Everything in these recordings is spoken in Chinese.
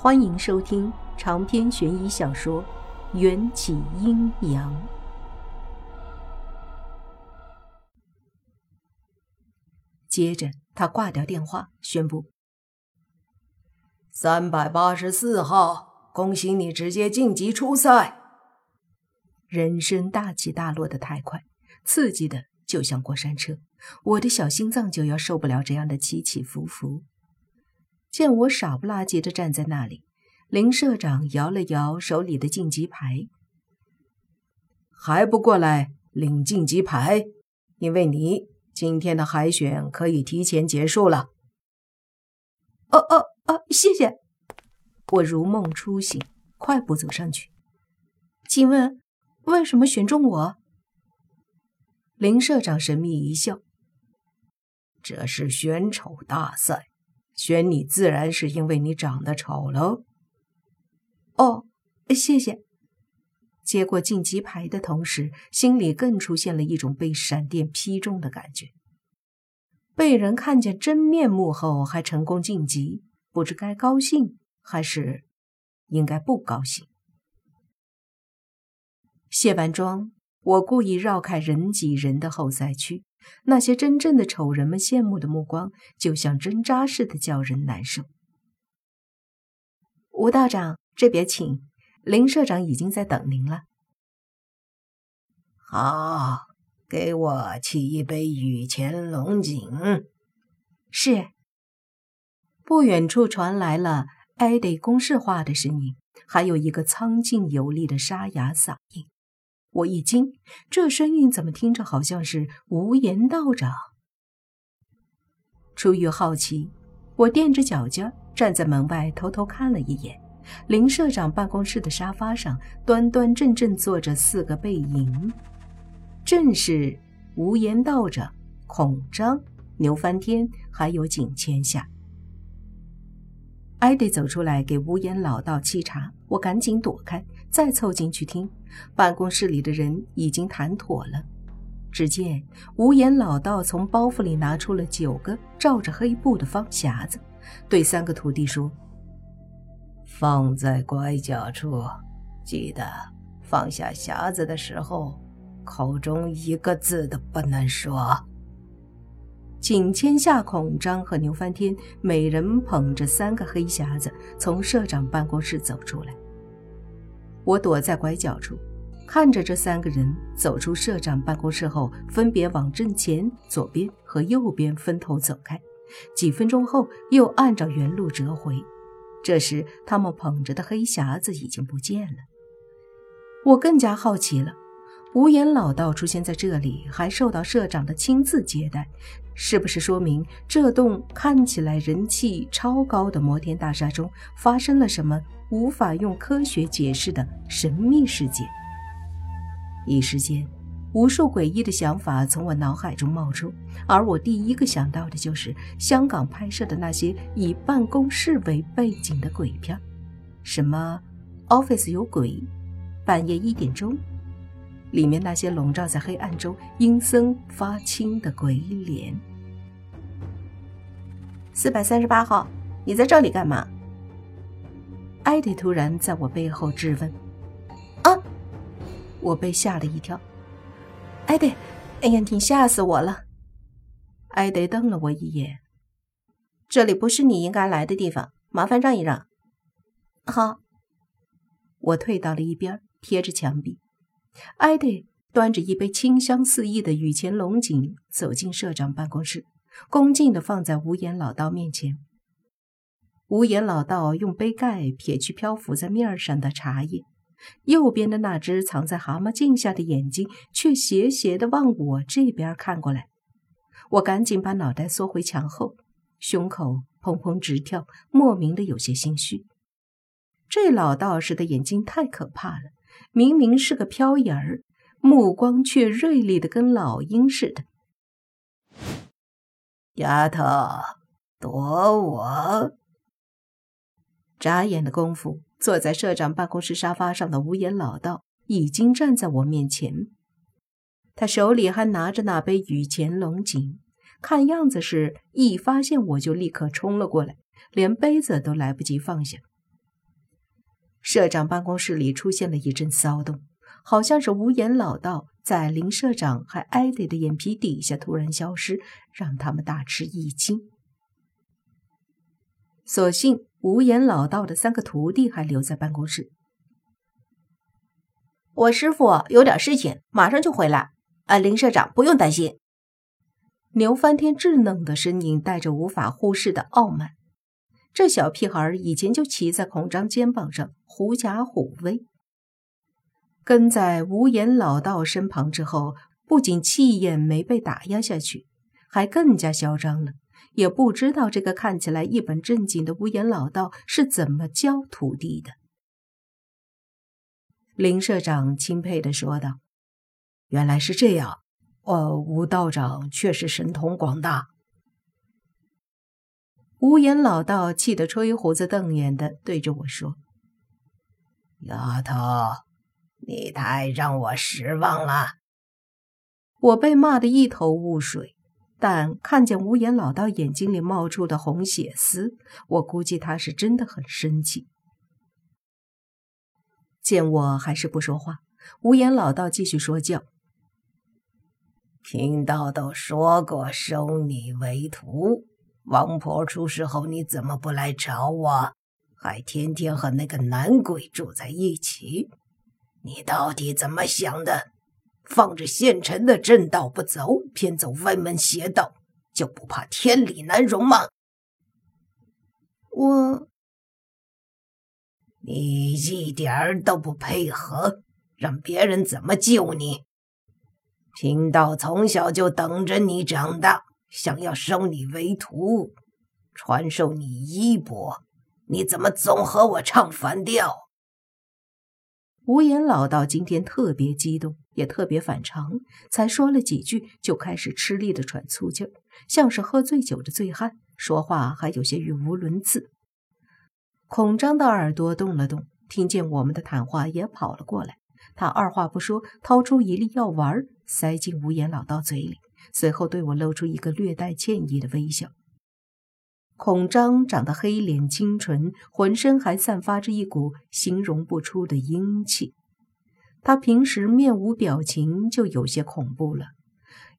欢迎收听长篇悬疑小说《缘起阴阳》。接着，他挂掉电话，宣布：“三百八十四号，恭喜你直接晋级初赛。”人生大起大落的太快，刺激的就像过山车，我的小心脏就要受不了这样的起起伏伏。见我傻不拉几的站在那里，林社长摇了摇手里的晋级牌，还不过来领晋级牌？因为你今天的海选可以提前结束了。哦哦哦，谢谢！我如梦初醒，快步走上去。请问为什么选中我？林社长神秘一笑：“这是选丑大赛。”选你自然是因为你长得丑喽。哦，谢谢。接过晋级牌的同时，心里更出现了一种被闪电劈中的感觉。被人看见真面目后还成功晋级，不知该高兴还是应该不高兴。卸完妆，我故意绕开人挤人的后赛区。那些真正的丑人们羡慕的目光，就像针扎似的，叫人难受。吴道长，这边请。林社长已经在等您了。好，给我沏一杯雨前龙井。是。不远处传来了艾迪公式化的声音，还有一个苍劲有力的沙哑嗓音。我一惊，这声音怎么听着好像是无言道长？出于好奇，我垫着脚尖站在门外偷偷看了一眼。林社长办公室的沙发上，端端正正坐着四个背影，正是无言道长、孔章、牛翻天，还有景千夏。艾迪走出来给无言老道沏茶，我赶紧躲开，再凑进去听。办公室里的人已经谈妥了。只见无言老道从包袱里拿出了九个罩着黑布的方匣子，对三个徒弟说：“放在拐角处，记得放下匣子的时候，口中一个字都不能说。”景千夏、孔章和牛翻天每人捧着三个黑匣子，从社长办公室走出来。我躲在拐角处，看着这三个人走出社长办公室后，分别往正前、左边和右边分头走开。几分钟后，又按照原路折回。这时，他们捧着的黑匣子已经不见了。我更加好奇了：无言老道出现在这里，还受到社长的亲自接待，是不是说明这栋看起来人气超高的摩天大厦中发生了什么？无法用科学解释的神秘事件。一时间，无数诡异的想法从我脑海中冒出，而我第一个想到的就是香港拍摄的那些以办公室为背景的鬼片，什么《Office 有鬼》，半夜一点钟，里面那些笼罩在黑暗中阴森发青的鬼脸。四百三十八号，你在这里干嘛？艾迪突然在我背后质问：“啊！”我被吓了一跳。艾迪，哎呀，你吓死我了！艾迪瞪了我一眼：“这里不是你应该来的地方，麻烦让一让。”好。我退到了一边，贴着墙壁。艾迪端着一杯清香四溢的雨前龙井走进社长办公室，恭敬地放在无言老道面前。无言老道用杯盖撇去漂浮在面上的茶叶，右边的那只藏在蛤蟆镜下的眼睛却斜斜地往我这边看过来。我赶紧把脑袋缩回墙后，胸口砰砰直跳，莫名的有些心虚。这老道士的眼睛太可怕了，明明是个飘影儿，目光却锐利的跟老鹰似的。丫头，躲我！眨眼的功夫，坐在社长办公室沙发上的无言老道已经站在我面前。他手里还拿着那杯雨前龙井，看样子是一发现我就立刻冲了过来，连杯子都来不及放下。社长办公室里出现了一阵骚动，好像是无言老道在林社长还艾迪的眼皮底下突然消失，让他们大吃一惊。所幸无言老道的三个徒弟还留在办公室。我师傅有点事情，马上就回来。啊，林社长不用担心。牛翻天稚嫩的身影带着无法忽视的傲慢。这小屁孩以前就骑在孔章肩膀上，狐假虎威。跟在无言老道身旁之后，不仅气焰没被打压下去，还更加嚣张了。也不知道这个看起来一本正经的无言老道是怎么教徒弟的。林社长钦佩地说道：“原来是这样，呃，吴道长确实神通广大。”无言老道气得吹胡子瞪眼的对着我说：“丫头，你太让我失望了。”我被骂得一头雾水。但看见无言老道眼睛里冒出的红血丝，我估计他是真的很生气。见我还是不说话，无言老道继续说教：“贫道都说过收你为徒，王婆出事后你怎么不来找我，还天天和那个男鬼住在一起？你到底怎么想的？”放着现成的正道不走，偏走歪门邪道，就不怕天理难容吗？我，你一点儿都不配合，让别人怎么救你？贫道从小就等着你长大，想要收你为徒，传授你衣钵，你怎么总和我唱反调？无言老道今天特别激动，也特别反常，才说了几句，就开始吃力的喘粗气儿，像是喝醉酒的醉汉，说话还有些语无伦次。孔章的耳朵动了动，听见我们的谈话，也跑了过来。他二话不说，掏出一粒药丸，塞进无言老道嘴里，随后对我露出一个略带歉意的微笑。孔章长得黑脸清纯，浑身还散发着一股形容不出的英气。他平时面无表情就有些恐怖了，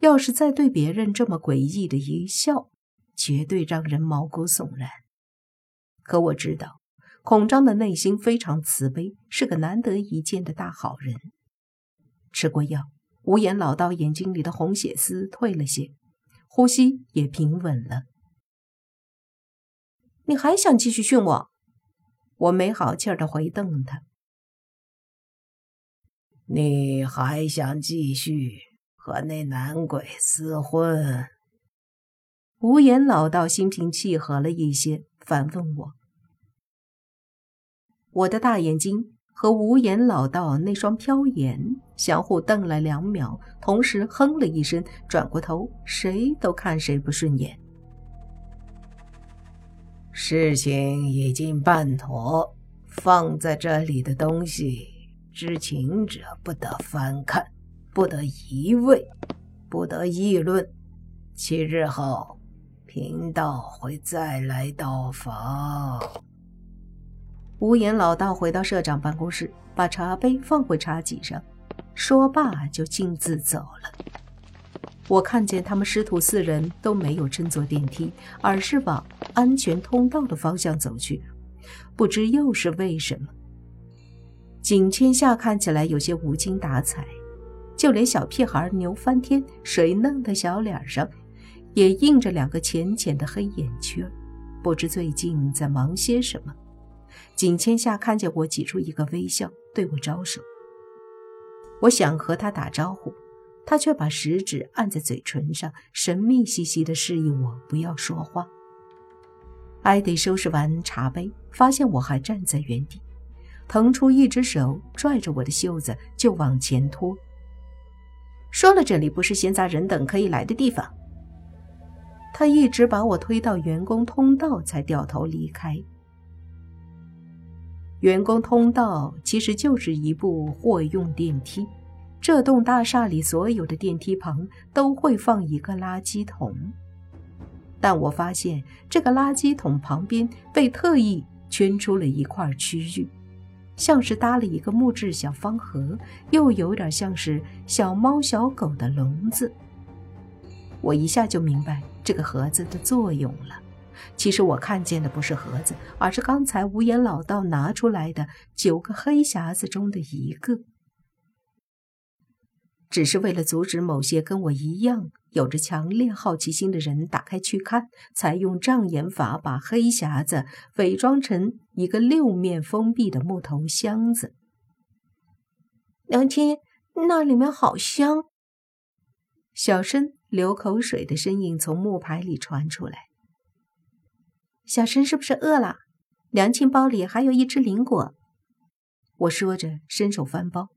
要是再对别人这么诡异的一笑，绝对让人毛骨悚然。可我知道，孔章的内心非常慈悲，是个难得一见的大好人。吃过药，无言老道眼睛里的红血丝退了些，呼吸也平稳了。你还想继续训我？我没好气儿的回瞪他。你还想继续和那男鬼厮混？无言老道心平气和了一些，反问我。我的大眼睛和无言老道那双飘眼相互瞪了两秒，同时哼了一声，转过头，谁都看谁不顺眼。事情已经办妥，放在这里的东西，知情者不得翻看，不得移位，不得议论。七日后，贫道会再来到访。无言老道回到社长办公室，把茶杯放回茶几上，说罢就径自走了。我看见他们师徒四人都没有乘坐电梯，而是往安全通道的方向走去，不知又是为什么。景千夏看起来有些无精打采，就连小屁孩牛翻天水嫩的小脸上，也印着两个浅浅的黑眼圈，不知最近在忙些什么。景千夏看见我，挤出一个微笑，对我招手。我想和他打招呼。他却把食指按在嘴唇上，神秘兮兮地示意我不要说话。艾迪收拾完茶杯，发现我还站在原地，腾出一只手拽着我的袖子就往前拖。说了，这里不是闲杂人等可以来的地方。他一直把我推到员工通道，才掉头离开。员工通道其实就是一部货用电梯。这栋大厦里所有的电梯旁都会放一个垃圾桶，但我发现这个垃圾桶旁边被特意圈出了一块区域，像是搭了一个木质小方盒，又有点像是小猫小狗的笼子。我一下就明白这个盒子的作用了。其实我看见的不是盒子，而是刚才无言老道拿出来的九个黑匣子中的一个。只是为了阻止某些跟我一样有着强烈好奇心的人打开去看，才用障眼法把黑匣子伪装成一个六面封闭的木头箱子。娘亲，那里面好香。小申流口水的声音从木牌里传出来。小申是不是饿了？娘亲包里还有一只灵果。我说着伸手翻包，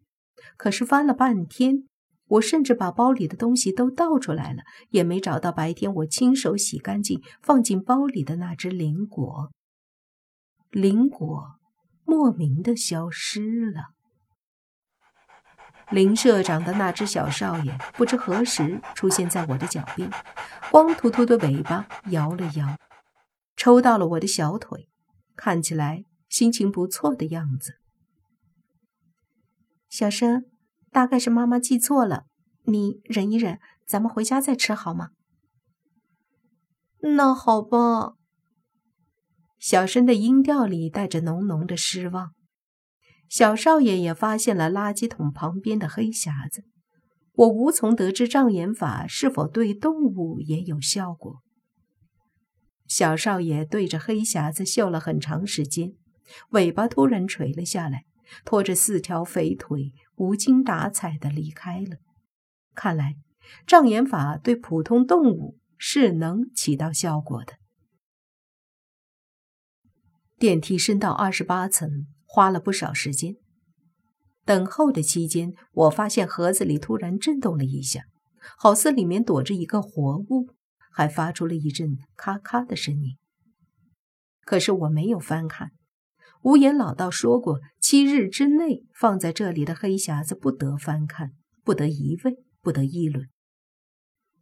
可是翻了半天。我甚至把包里的东西都倒出来了，也没找到白天我亲手洗干净放进包里的那只灵果。灵果莫名的消失了。林社长的那只小少爷不知何时出现在我的脚边，光秃秃的尾巴摇了摇，抽到了我的小腿，看起来心情不错的样子。小生。大概是妈妈记错了，你忍一忍，咱们回家再吃好吗？那好吧。小生的音调里带着浓浓的失望。小少爷也发现了垃圾桶旁边的黑匣子，我无从得知障眼法是否对动物也有效果。小少爷对着黑匣子嗅了很长时间，尾巴突然垂了下来。拖着四条肥腿，无精打采地离开了。看来障眼法对普通动物是能起到效果的。电梯升到二十八层，花了不少时间。等候的期间，我发现盒子里突然震动了一下，好似里面躲着一个活物，还发出了一阵咔咔的声音。可是我没有翻看。无言老道说过，七日之内放在这里的黑匣子不得翻看，不得移位，不得议论。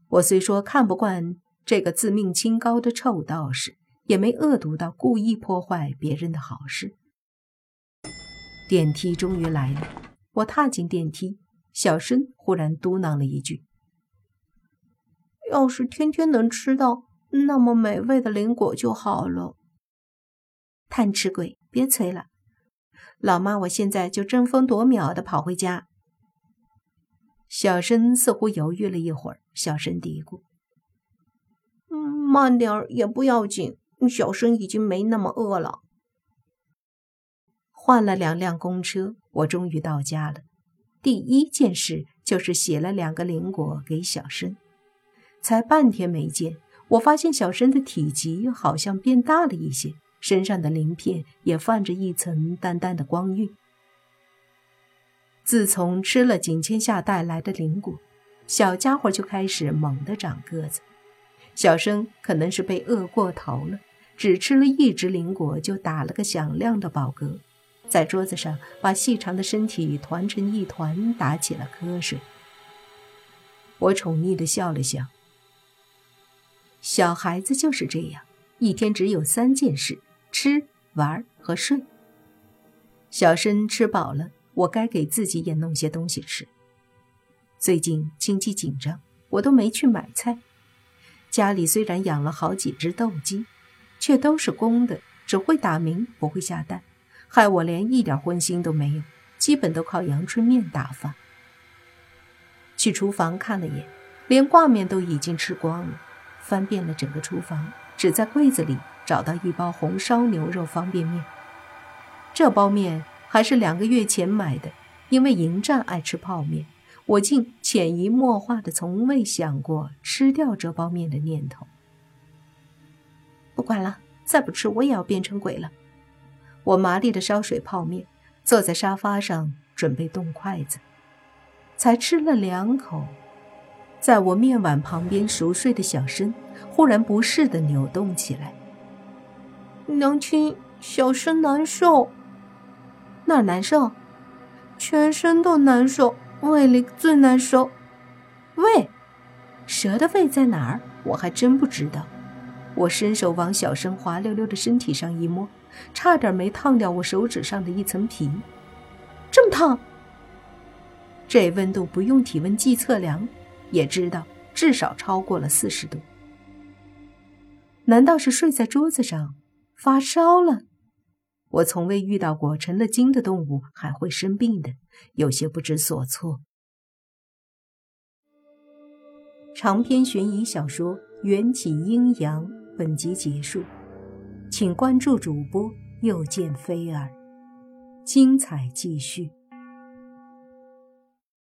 我虽说看不惯这个自命清高的臭道士，也没恶毒到故意破坏别人的好事。电梯终于来了，我踏进电梯，小声忽然嘟囔了一句：“要是天天能吃到那么美味的灵果就好了。”贪吃鬼，别催了，老妈，我现在就争分夺秒的跑回家。小申似乎犹豫了一会儿，小声嘀咕：“，慢点儿也不要紧，小申已经没那么饿了。”换了两辆公车，我终于到家了。第一件事就是写了两个灵果给小申。才半天没见，我发现小申的体积好像变大了一些。身上的鳞片也泛着一层淡淡的光晕。自从吃了景千夏带来的灵果，小家伙就开始猛地长个子。小生可能是被饿过头了，只吃了一只灵果就打了个响亮的饱嗝，在桌子上把细长的身体团成一团，打起了瞌睡。我宠溺地笑了笑。小孩子就是这样，一天只有三件事。吃、玩和睡。小申吃饱了，我该给自己也弄些东西吃。最近经济紧张，我都没去买菜。家里虽然养了好几只斗鸡，却都是公的，只会打鸣，不会下蛋，害我连一点荤腥都没有，基本都靠阳春面打发。去厨房看了眼，连挂面都已经吃光了，翻遍了整个厨房，只在柜子里。找到一包红烧牛肉方便面，这包面还是两个月前买的。因为迎战爱吃泡面，我竟潜移默化的从未想过吃掉这包面的念头。不管了，再不吃我也要变成鬼了。我麻利的烧水泡面，坐在沙发上准备动筷子，才吃了两口，在我面碗旁边熟睡的小身忽然不适的扭动起来。娘亲，小生难受，哪儿难受？全身都难受，胃里最难受。胃，蛇的胃在哪儿？我还真不知道。我伸手往小生滑溜溜的身体上一摸，差点没烫掉我手指上的一层皮。这么烫？这温度不用体温计测量，也知道至少超过了四十度。难道是睡在桌子上发烧了？我从未遇到过成了精的动物还会生病的，有些不知所措。长篇悬疑小说《缘起阴阳》本集结束，请关注主播又见菲儿，精彩继续。